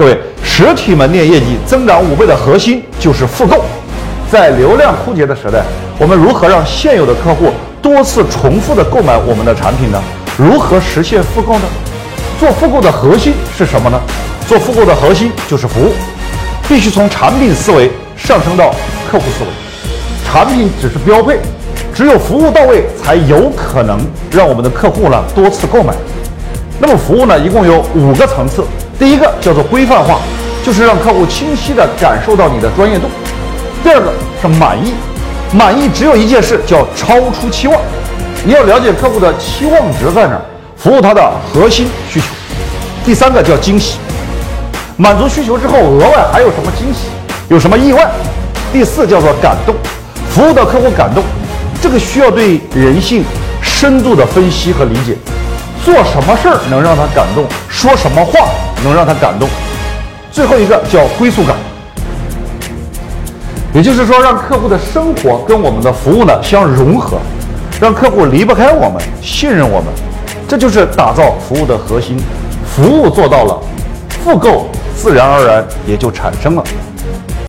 各位，实体门店业绩增长五倍的核心就是复购。在流量枯竭的时代，我们如何让现有的客户多次重复的购买我们的产品呢？如何实现复购呢？做复购的核心是什么呢？做复购的核心就是服务，必须从产品思维上升到客户思维。产品只是标配，只有服务到位，才有可能让我们的客户呢多次购买。那么服务呢，一共有五个层次。第一个叫做规范化，就是让客户清晰地感受到你的专业度。第二个是满意，满意只有一件事，叫超出期望。你要了解客户的期望值在哪儿，服务他的核心需求。第三个叫惊喜，满足需求之后，额外还有什么惊喜？有什么意外？第四叫做感动，服务到客户感动，这个需要对人性深度的分析和理解。做什么事儿能让他感动？说什么话能让他感动？最后一个叫归宿感，也就是说，让客户的生活跟我们的服务呢相融合，让客户离不开我们，信任我们，这就是打造服务的核心。服务做到了，复购自然而然也就产生了。